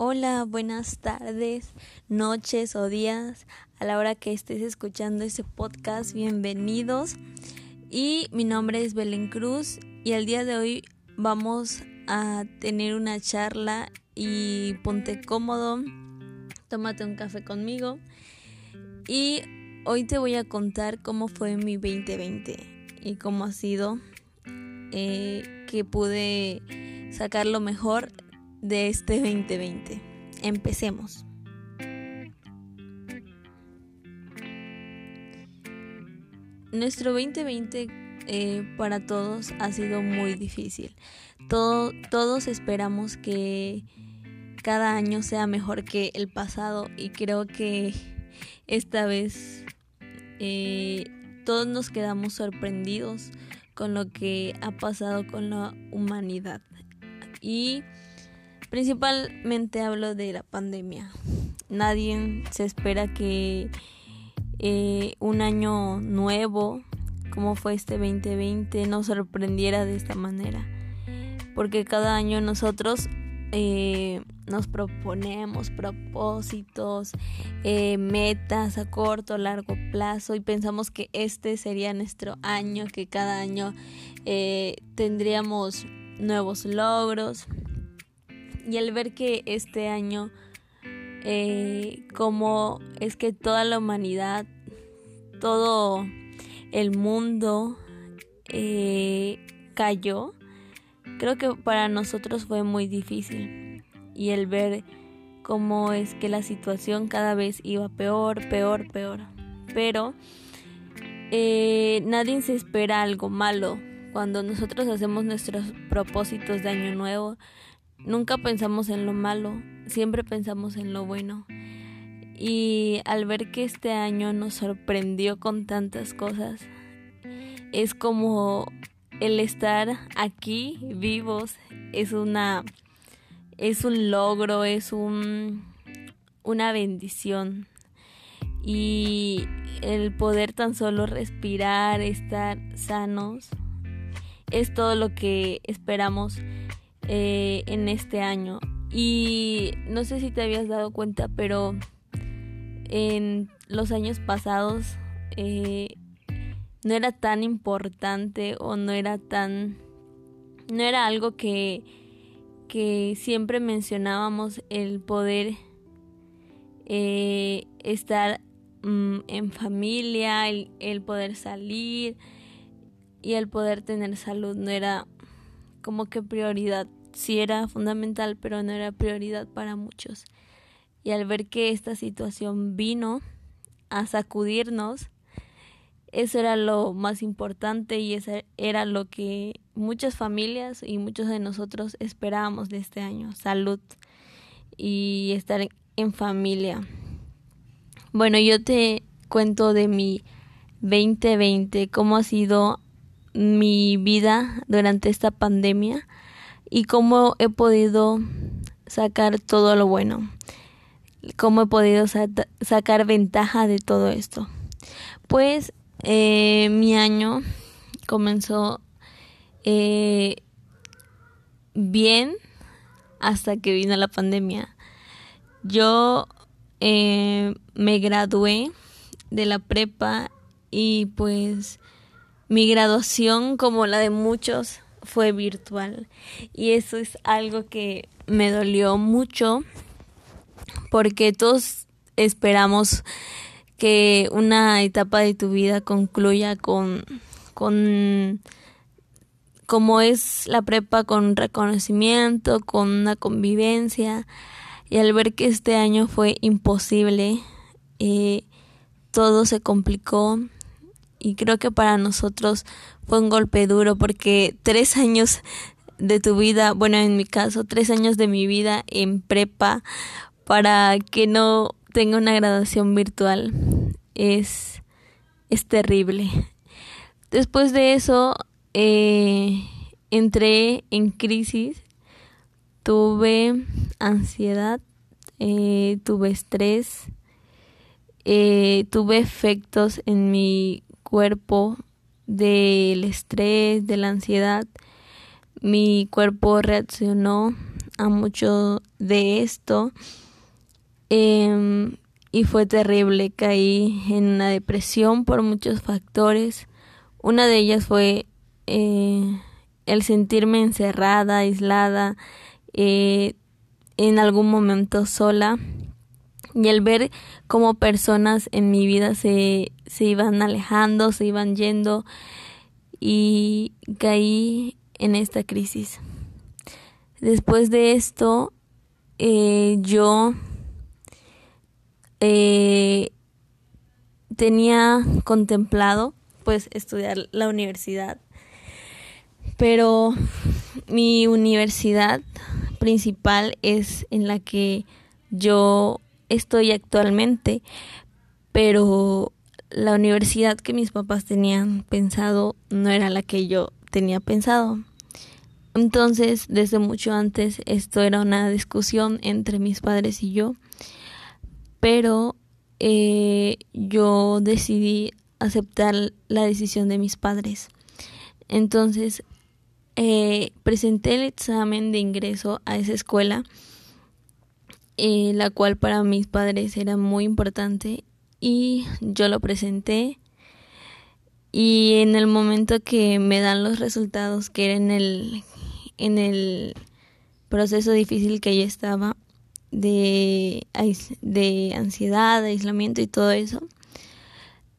Hola, buenas tardes, noches o días a la hora que estés escuchando este podcast. Bienvenidos. Y mi nombre es Belén Cruz y el día de hoy vamos a tener una charla y ponte cómodo, tómate un café conmigo y hoy te voy a contar cómo fue mi 2020 y cómo ha sido eh, que pude sacar lo mejor de este 2020. Empecemos. Nuestro 2020 eh, para todos ha sido muy difícil. todos esperamos que cada año sea mejor que el pasado y creo que esta vez eh, todos nos quedamos sorprendidos con lo que ha pasado con la humanidad. Y principalmente hablo de la pandemia. Nadie se espera que eh, un año nuevo, como fue este 2020, nos sorprendiera de esta manera. Porque cada año nosotros eh, nos proponemos propósitos, eh, metas a corto, largo plazo y pensamos que este sería nuestro año, que cada año eh, tendríamos nuevos logros. Y al ver que este año, como es que toda la humanidad, todo el mundo cayó, Creo que para nosotros fue muy difícil y el ver cómo es que la situación cada vez iba peor, peor, peor. Pero eh, nadie se espera algo malo. Cuando nosotros hacemos nuestros propósitos de año nuevo, nunca pensamos en lo malo, siempre pensamos en lo bueno. Y al ver que este año nos sorprendió con tantas cosas, es como el estar aquí vivos es una es un logro, es un una bendición. Y el poder tan solo respirar, estar sanos, es todo lo que esperamos eh, en este año. Y no sé si te habías dado cuenta, pero en los años pasados eh, no era tan importante o no era tan no era algo que que siempre mencionábamos el poder eh, estar mm, en familia el, el poder salir y el poder tener salud no era como que prioridad sí era fundamental pero no era prioridad para muchos y al ver que esta situación vino a sacudirnos eso era lo más importante y eso era lo que muchas familias y muchos de nosotros esperábamos de este año, salud y estar en familia. Bueno, yo te cuento de mi 2020, cómo ha sido mi vida durante esta pandemia y cómo he podido sacar todo lo bueno, cómo he podido sacar ventaja de todo esto. Pues eh, mi año comenzó eh, bien hasta que vino la pandemia. Yo eh, me gradué de la prepa y pues mi graduación como la de muchos fue virtual. Y eso es algo que me dolió mucho porque todos esperamos que una etapa de tu vida concluya con, con como es la prepa con reconocimiento, con una convivencia. Y al ver que este año fue imposible, eh, todo se complicó y creo que para nosotros fue un golpe duro porque tres años de tu vida, bueno en mi caso, tres años de mi vida en prepa para que no tenga una graduación virtual es, es terrible. Después de eso eh, entré en crisis, tuve ansiedad, eh, tuve estrés, eh, tuve efectos en mi cuerpo del estrés, de la ansiedad. Mi cuerpo reaccionó a mucho de esto em, y fue terrible. Caí en una depresión por muchos factores. Una de ellas fue eh, el sentirme encerrada, aislada, eh, en algún momento sola y el ver cómo personas en mi vida se, se iban alejando, se iban yendo y caí en esta crisis. Después de esto, eh, yo eh, tenía contemplado pues estudiar la universidad, pero mi universidad principal es en la que yo estoy actualmente, pero la universidad que mis papás tenían pensado no era la que yo tenía pensado. Entonces, desde mucho antes, esto era una discusión entre mis padres y yo, pero eh, yo decidí aceptar la decisión de mis padres. Entonces, eh, presenté el examen de ingreso a esa escuela, eh, la cual para mis padres era muy importante, y yo lo presenté y en el momento que me dan los resultados, que era en el, en el proceso difícil que yo estaba, de, de ansiedad, aislamiento y todo eso,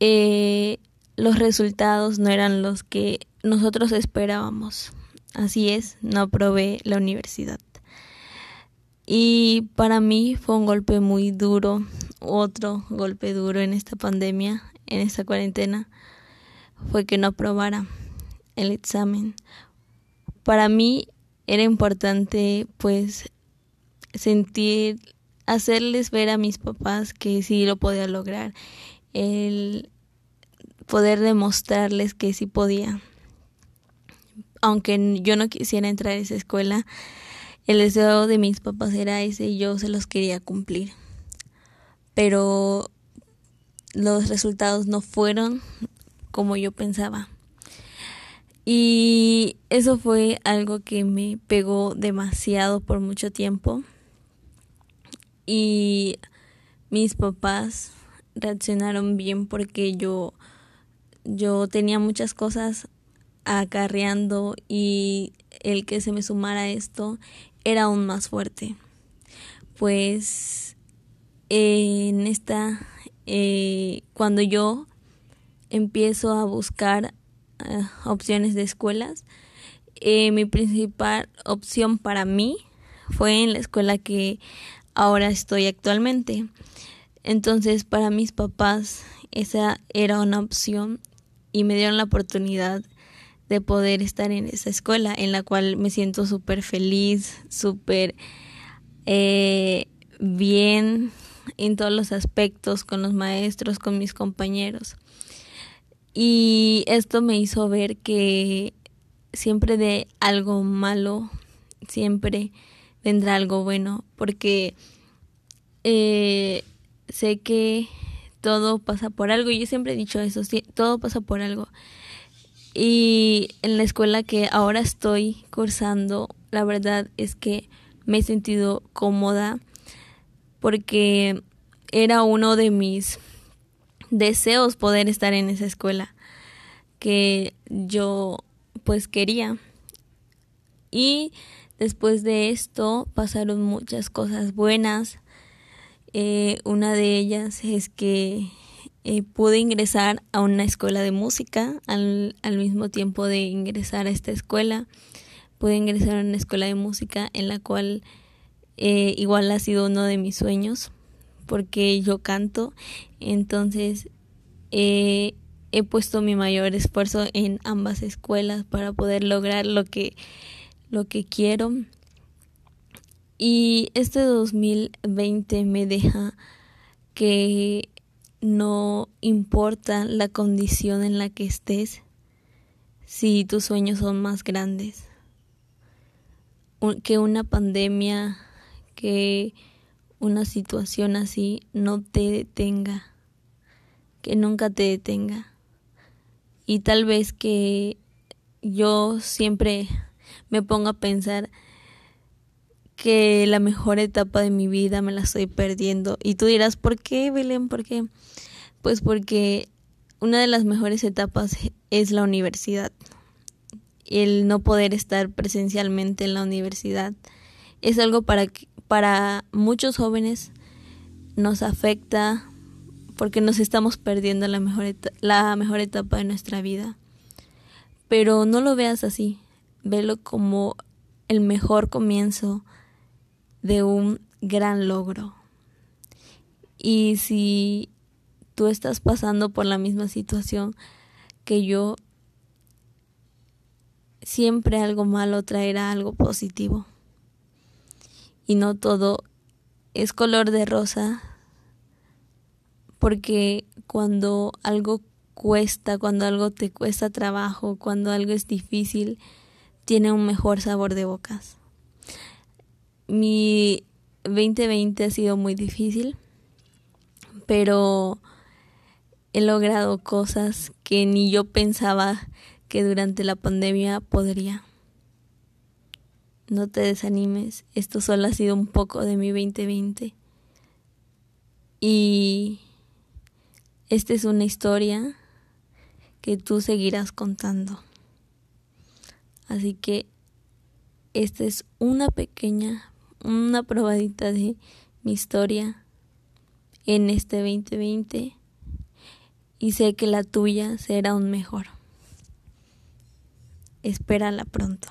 eh, los resultados no eran los que nosotros esperábamos. Así es, no aprobé la universidad. Y para mí fue un golpe muy duro, otro golpe duro en esta pandemia, en esta cuarentena, fue que no aprobara el examen. Para mí era importante pues sentir, hacerles ver a mis papás que sí lo podía lograr, el poder demostrarles que sí podía. Aunque yo no quisiera entrar a esa escuela, el deseo de mis papás era ese y yo se los quería cumplir. Pero los resultados no fueron como yo pensaba. Y eso fue algo que me pegó demasiado por mucho tiempo. Y mis papás reaccionaron bien porque yo yo tenía muchas cosas acarreando y el que se me sumara esto era aún más fuerte. Pues en esta, eh, cuando yo empiezo a buscar eh, opciones de escuelas, eh, mi principal opción para mí fue en la escuela que ahora estoy actualmente. Entonces, para mis papás, esa era una opción y me dieron la oportunidad de poder estar en esa escuela en la cual me siento súper feliz, súper bien en todos los aspectos, con los maestros, con mis compañeros. Y esto me hizo ver que siempre de algo malo, siempre vendrá algo bueno, porque eh, sé que todo pasa por algo, y yo siempre he dicho eso, todo pasa por algo. Y en la escuela que ahora estoy cursando, la verdad es que me he sentido cómoda porque era uno de mis deseos poder estar en esa escuela que yo pues quería. Y después de esto pasaron muchas cosas buenas. Eh, una de ellas es que eh, pude ingresar a una escuela de música al, al mismo tiempo de ingresar a esta escuela. Pude ingresar a una escuela de música en la cual eh, igual ha sido uno de mis sueños porque yo canto, entonces eh, he puesto mi mayor esfuerzo en ambas escuelas para poder lograr lo que lo que quiero. Y este 2020 me deja que no importa la condición en la que estés, si tus sueños son más grandes, que una pandemia, que una situación así no te detenga, que nunca te detenga. Y tal vez que yo siempre me ponga a pensar que la mejor etapa de mi vida me la estoy perdiendo. Y tú dirás, ¿por qué, Belén? ¿Por qué? Pues porque una de las mejores etapas es la universidad. El no poder estar presencialmente en la universidad es algo para, para muchos jóvenes nos afecta porque nos estamos perdiendo la mejor, la mejor etapa de nuestra vida. Pero no lo veas así, velo como el mejor comienzo de un gran logro. Y si tú estás pasando por la misma situación que yo, siempre algo malo traerá algo positivo. Y no todo es color de rosa, porque cuando algo cuesta, cuando algo te cuesta trabajo, cuando algo es difícil, tiene un mejor sabor de bocas. Mi 2020 ha sido muy difícil, pero he logrado cosas que ni yo pensaba que durante la pandemia podría. No te desanimes, esto solo ha sido un poco de mi 2020. Y esta es una historia que tú seguirás contando. Así que esta es una pequeña, una probadita de mi historia en este 2020 y sé que la tuya será un mejor. Espérala pronto.